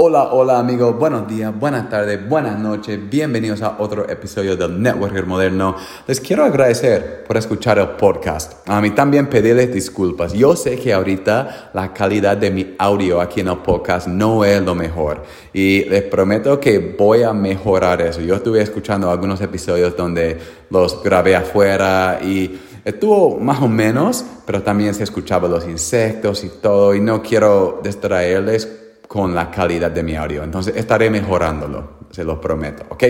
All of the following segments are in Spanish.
Hola, hola amigos, buenos días, buenas tardes, buenas noches, bienvenidos a otro episodio del Networker Moderno. Les quiero agradecer por escuchar el podcast. A mí también pedirles disculpas. Yo sé que ahorita la calidad de mi audio aquí en el podcast no es lo mejor y les prometo que voy a mejorar eso. Yo estuve escuchando algunos episodios donde los grabé afuera y estuvo más o menos, pero también se escuchaban los insectos y todo y no quiero distraerles con la calidad de mi audio. Entonces estaré mejorándolo, se lo prometo, ¿ok?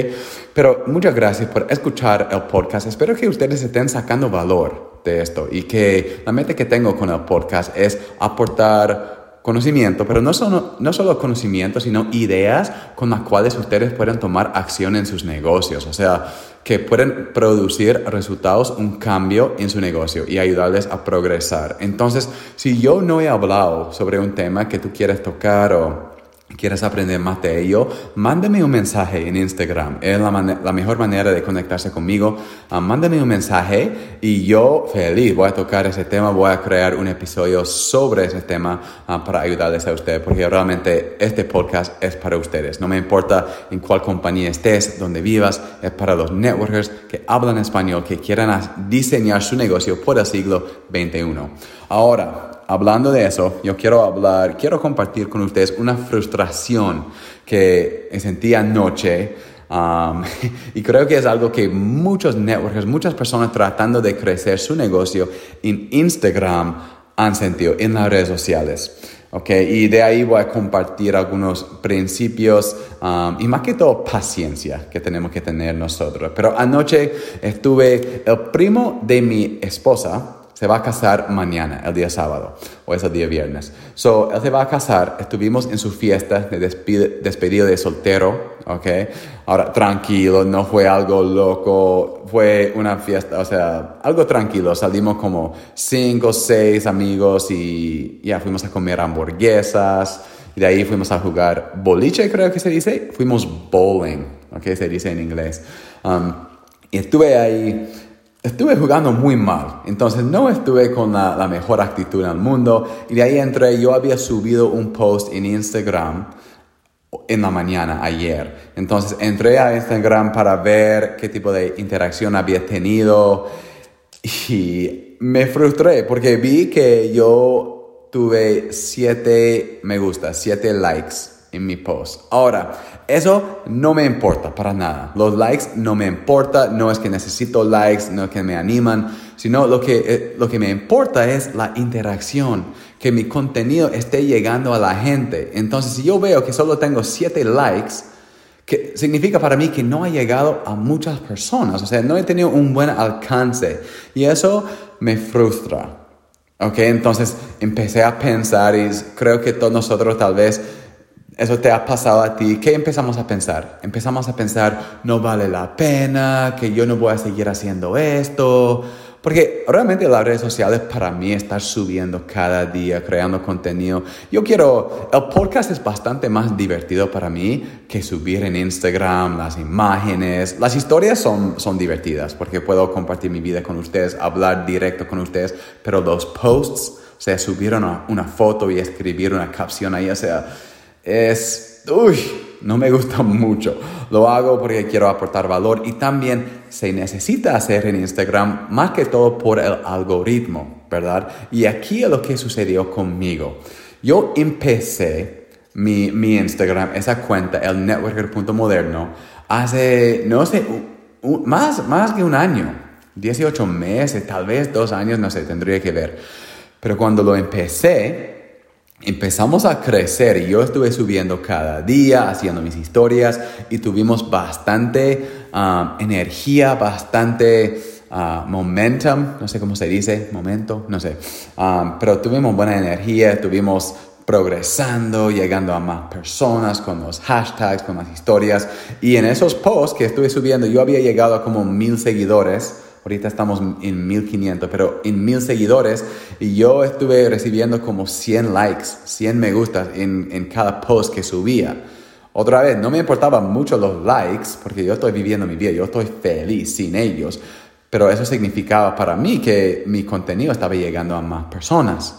Pero muchas gracias por escuchar el podcast. Espero que ustedes estén sacando valor de esto y que la meta que tengo con el podcast es aportar conocimiento, pero no solo, no solo conocimiento, sino ideas con las cuales ustedes pueden tomar acción en sus negocios, o sea, que pueden producir resultados, un cambio en su negocio y ayudarles a progresar. Entonces, si yo no he hablado sobre un tema que tú quieres tocar o quieres aprender más de ello, mándame un mensaje en Instagram. Es la, mejor manera de conectarse conmigo. Uh, mándame un mensaje y yo feliz voy a tocar ese tema, voy a crear un episodio sobre ese tema uh, para ayudarles a ustedes, porque realmente este podcast es para ustedes. No me importa en cuál compañía estés, donde vivas, es para los networkers que hablan español, que quieran diseñar su negocio por el siglo XXI. Ahora, hablando de eso, yo quiero hablar, quiero compartir con ustedes una frustración que sentí anoche. Um, y creo que es algo que muchos networkers, muchas personas tratando de crecer su negocio en Instagram han sentido en las redes sociales. Okay, y de ahí voy a compartir algunos principios um, y más que todo paciencia que tenemos que tener nosotros. Pero anoche estuve, el primo de mi esposa, se va a casar mañana, el día sábado, o es el día viernes. So, él se va a casar, estuvimos en su fiesta de despedida de soltero, ¿ok? Ahora, tranquilo, no fue algo loco, fue una fiesta, o sea, algo tranquilo. Salimos como cinco, seis amigos y ya fuimos a comer hamburguesas. Y de ahí fuimos a jugar boliche, creo que se dice. Fuimos bowling, ¿ok? Se dice en inglés. Um, y estuve ahí estuve jugando muy mal, entonces no estuve con la, mejor actitud en el mundo. Y de ahí entré, yo había subido un post en Instagram en la mañana ayer, entonces entré a Instagram para ver qué tipo de interacción había tenido. Y me frustré porque vi que yo tuve siete me gusta, siete likes en mi post. Ahora, eso no me importa para nada. Los likes no me importa, no es que necesito likes, no es que me animan, sino lo que, eh, lo que me importa es la interacción, que mi contenido esté llegando a la gente. Entonces, si yo veo que solo tengo 7 likes, que significa para mí que no ha llegado a muchas personas, o sea, no he tenido un buen alcance y eso me frustra. Ok, entonces empecé a pensar y creo que todos nosotros tal vez eso te ha pasado a ti, ¿qué empezamos a pensar? Empezamos a pensar, no vale la pena, que yo no voy a seguir haciendo esto. Porque realmente las redes sociales para mí están subiendo cada día, creando contenido. Yo quiero, el podcast es bastante más divertido para mí que subir en Instagram las imágenes. Las historias son, son divertidas porque puedo compartir mi vida con ustedes, hablar directo con ustedes, pero los posts, o sea, subir una, una foto y escribir una capción ahí, o sea, es, uy, no me gusta mucho. Lo hago porque quiero aportar valor y también se necesita hacer en Instagram más que todo por el algoritmo, ¿verdad? Y aquí es lo que sucedió conmigo. Yo empecé mi, mi Instagram, esa cuenta, el networker.moderno, hace, no sé, más, más que un año, 18 meses, tal vez dos años, no sé, tendría que ver. Pero cuando lo empecé, empezamos a crecer y yo estuve subiendo cada día, haciendo mis historias y tuvimos bastante um, energía, bastante uh, momentum, no sé cómo se dice, momento, no sé, um, pero tuvimos buena energía, estuvimos progresando, llegando a más personas con los hashtags, con las historias. Y en esos posts que estuve subiendo yo había llegado a como mil seguidores Ahorita estamos en 1500, pero en mil seguidores y yo estuve recibiendo como 100 likes, 100 me gustas en, en cada post que subía. Otra vez, no me importaban mucho los likes porque yo estoy viviendo mi vida, yo estoy feliz sin ellos, pero eso significaba para mí que mi contenido estaba llegando a más personas.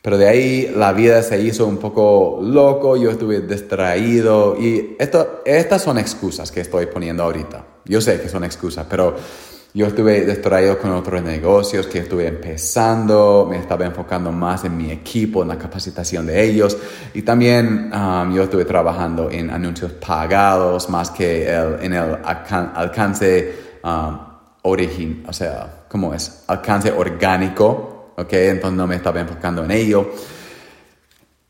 Pero de ahí la vida se hizo un poco loco, yo estuve distraído y esto, estas son excusas que estoy poniendo ahorita. Yo sé que son excusas, pero yo estuve distraído con otros negocios que estuve empezando, me estaba enfocando más en mi equipo, en la capacitación de ellos y también um, yo estuve trabajando en anuncios pagados más que en el alcance um, origen, o sea, ¿cómo es? Alcance orgánico, ¿ok? Entonces no me estaba enfocando en ello.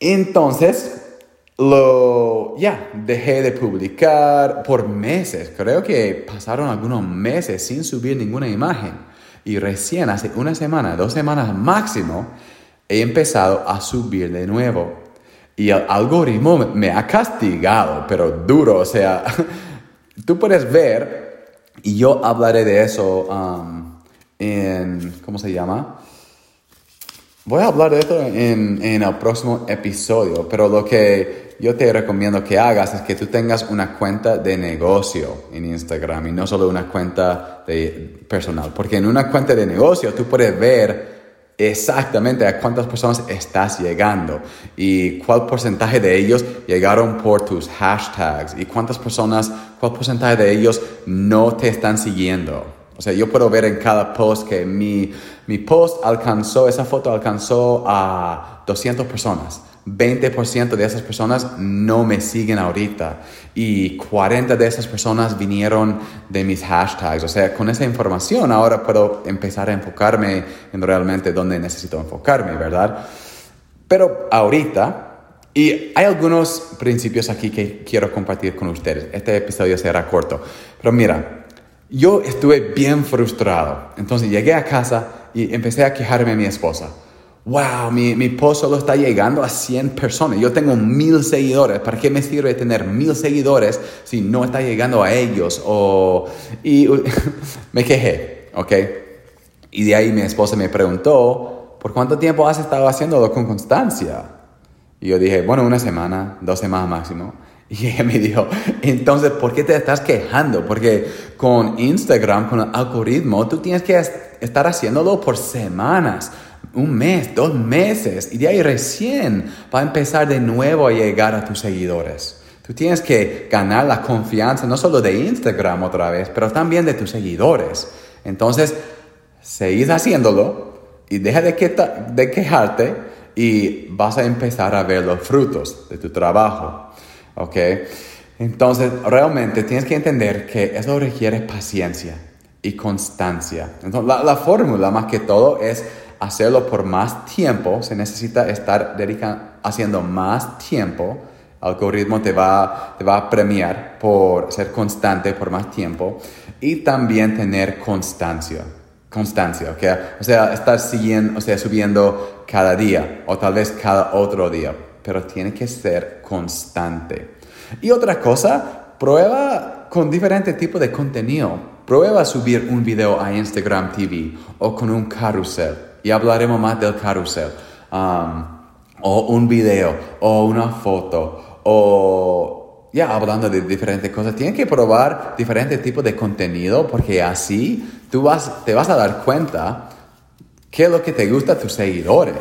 Entonces, lo, ya, dejé de publicar por meses. Creo que pasaron algunos meses sin subir ninguna imagen. Y recién hace una semana, dos semanas máximo, he empezado a subir de nuevo. Y el algoritmo me ha castigado, pero duro. O sea, tú puedes ver, y yo hablaré de eso um, en, ¿cómo se llama? Voy a hablar de esto en, en el próximo episodio, pero lo que yo te recomiendo que hagas es que tú tengas una cuenta de negocio en Instagram y no solo una cuenta de personal. Porque en una cuenta de negocio tú puedes ver exactamente a cuántas personas estás llegando y cuál porcentaje de ellos llegaron por tus hashtags y cuántas personas, cuál porcentaje de ellos no te están siguiendo. O sea, yo puedo ver en cada post que mi, mi post alcanzó, esa foto alcanzó a 200 personas. 20% de esas personas no me siguen ahorita y 40 de esas personas vinieron de mis hashtags. O sea, con esa información ahora puedo empezar a enfocarme en realmente dónde necesito enfocarme, ¿verdad? Pero ahorita, y hay algunos principios aquí que quiero compartir con ustedes. Este episodio será corto, pero mira, yo estuve bien frustrado. Entonces llegué a casa y empecé a quejarme a mi esposa wow, mi, mi post solo está llegando a 100 personas. Yo tengo mil seguidores. ¿Para qué me sirve tener mil seguidores si no está llegando a ellos? O, y me quejé, ¿ok? Y de ahí mi esposa me preguntó, ¿por cuánto tiempo has estado haciéndolo con constancia? Y yo dije, bueno, una semana, dos semanas máximo. Y ella me dijo, entonces, ¿por qué te estás quejando? Porque con Instagram, con el algoritmo, tú tienes que estar haciéndolo por semanas un mes, dos meses, y de ahí recién va a empezar de nuevo a llegar a tus seguidores. Tú tienes que ganar la confianza no solo de Instagram otra vez, pero también de tus seguidores. Entonces, seguís haciéndolo y deja de, de quejarte y vas a empezar a ver los frutos de tu trabajo. ¿Ok? Entonces, realmente tienes que entender que eso requiere paciencia y constancia. Entonces, la, la fórmula más que todo es hacerlo por más tiempo, se necesita estar haciendo más tiempo. El algoritmo te va, te va a premiar por ser constante por más tiempo y también tener constancia. Constancia, o sea, estar siguiendo, o sea, subiendo cada día o tal vez cada otro día, pero tiene que ser constante. Y otra cosa, prueba con diferentes tipos de contenido. Prueba subir un video a Instagram TV o con un carrusel y hablaremos más del carrusel. Um, o un video, o una foto, o ya hablando de diferentes cosas. Tienes que probar diferentes tipos de contenido porque así tú vas, te vas a dar cuenta qué es lo que te gusta a tus seguidores,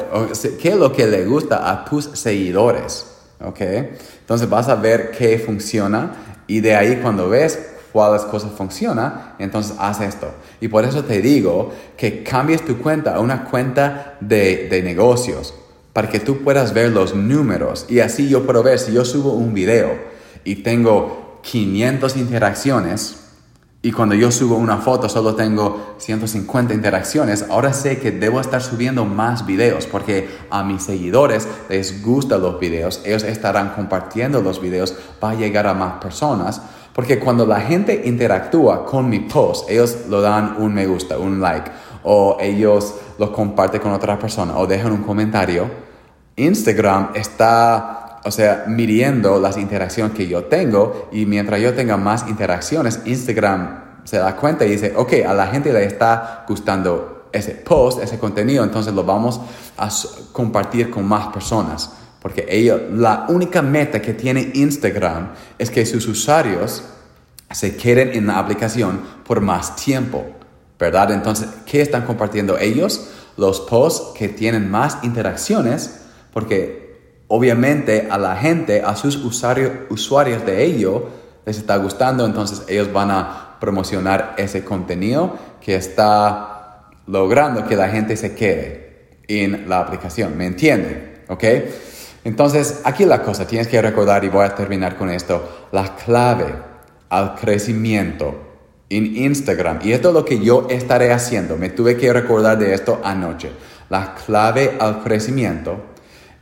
qué es lo que le gusta a tus seguidores. ¿Ok? Entonces vas a ver qué funciona y de ahí cuando ves cuáles cosas funcionan, entonces haz esto. Y por eso te digo que cambies tu cuenta a una cuenta de, de negocios para que tú puedas ver los números y así yo puedo ver si yo subo un video y tengo 500 interacciones y cuando yo subo una foto solo tengo 150 interacciones, ahora sé que debo estar subiendo más videos porque a mis seguidores les gustan los videos, ellos estarán compartiendo los videos, va a llegar a más personas. Porque cuando la gente interactúa con mi post, ellos lo dan un me gusta, un like, o ellos lo comparten con otra persona, o dejan un comentario. Instagram está, o sea, midiendo las interacciones que yo tengo, y mientras yo tenga más interacciones, Instagram se da cuenta y dice, ok, a la gente le está gustando ese post, ese contenido, entonces lo vamos a compartir con más personas. Porque ellos, la única meta que tiene Instagram es que sus usuarios se queden en la aplicación por más tiempo, ¿verdad? Entonces, ¿qué están compartiendo ellos? Los posts que tienen más interacciones porque obviamente a la gente, a sus usuarios, usuarios de ello, les está gustando, entonces ellos van a promocionar ese contenido que está logrando que la gente se quede en la aplicación. ¿Me entienden? ¿Ok? Entonces, aquí la cosa, tienes que recordar, y voy a terminar con esto, la clave al crecimiento en Instagram, y esto es lo que yo estaré haciendo, me tuve que recordar de esto anoche, la clave al crecimiento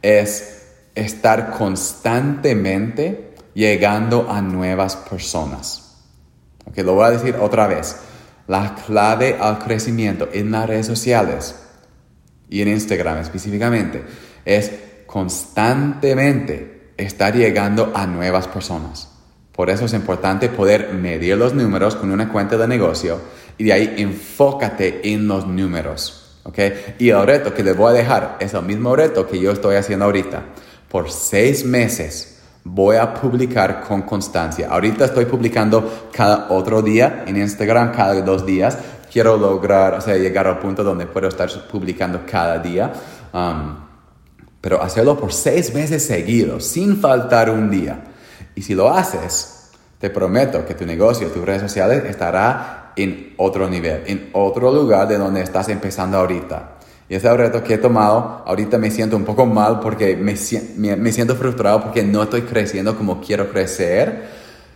es estar constantemente llegando a nuevas personas. Ok, lo voy a decir otra vez. La clave al crecimiento en las redes sociales y en Instagram específicamente es constantemente estar llegando a nuevas personas. Por eso es importante poder medir los números con una cuenta de negocio y de ahí enfócate en los números. ¿ok? Y el reto que les voy a dejar es el mismo reto que yo estoy haciendo ahorita. Por seis meses voy a publicar con constancia. Ahorita estoy publicando cada otro día en Instagram, cada dos días. Quiero lograr, o sea, llegar al punto donde puedo estar publicando cada día. Um, pero hacerlo por seis meses seguidos, sin faltar un día. Y si lo haces, te prometo que tu negocio, tus redes sociales estará en otro nivel, en otro lugar de donde estás empezando ahorita. Y ese reto que he tomado. Ahorita me siento un poco mal porque me, me, siento frustrado porque no estoy creciendo como quiero crecer.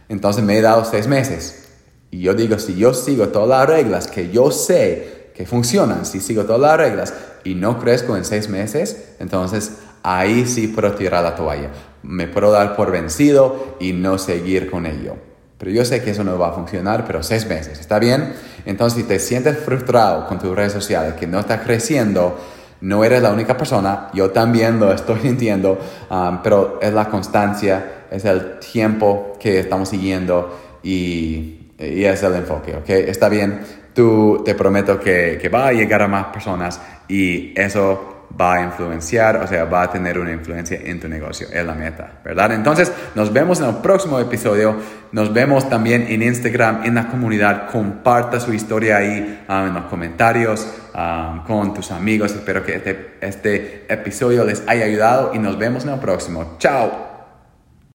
Entonces me he dado seis meses. Y yo digo, si yo sigo todas las reglas que yo sé que funcionan, si sigo todas las reglas, y no crezco en seis meses, entonces ahí sí puedo tirar la toalla. Me puedo dar por vencido y no seguir con ello. Pero yo sé que eso no va a funcionar, pero seis meses, ¿está bien? Entonces, si te sientes frustrado con tus redes sociales, que no estás creciendo, no eres la única persona, yo también lo estoy sintiendo, um, pero es la constancia, es el tiempo que estamos siguiendo y, y es el enfoque, ¿ok? Está bien, tú te prometo que, que va a llegar a más personas y eso va a influenciar, o sea, va a tener una influencia en tu negocio. Es la meta, ¿verdad? Entonces, nos vemos en el próximo episodio. Nos vemos también en Instagram, en la comunidad. Comparta su historia ahí um, en los comentarios um, con tus amigos. Espero que este, este episodio les haya ayudado y nos vemos en el próximo. Chao.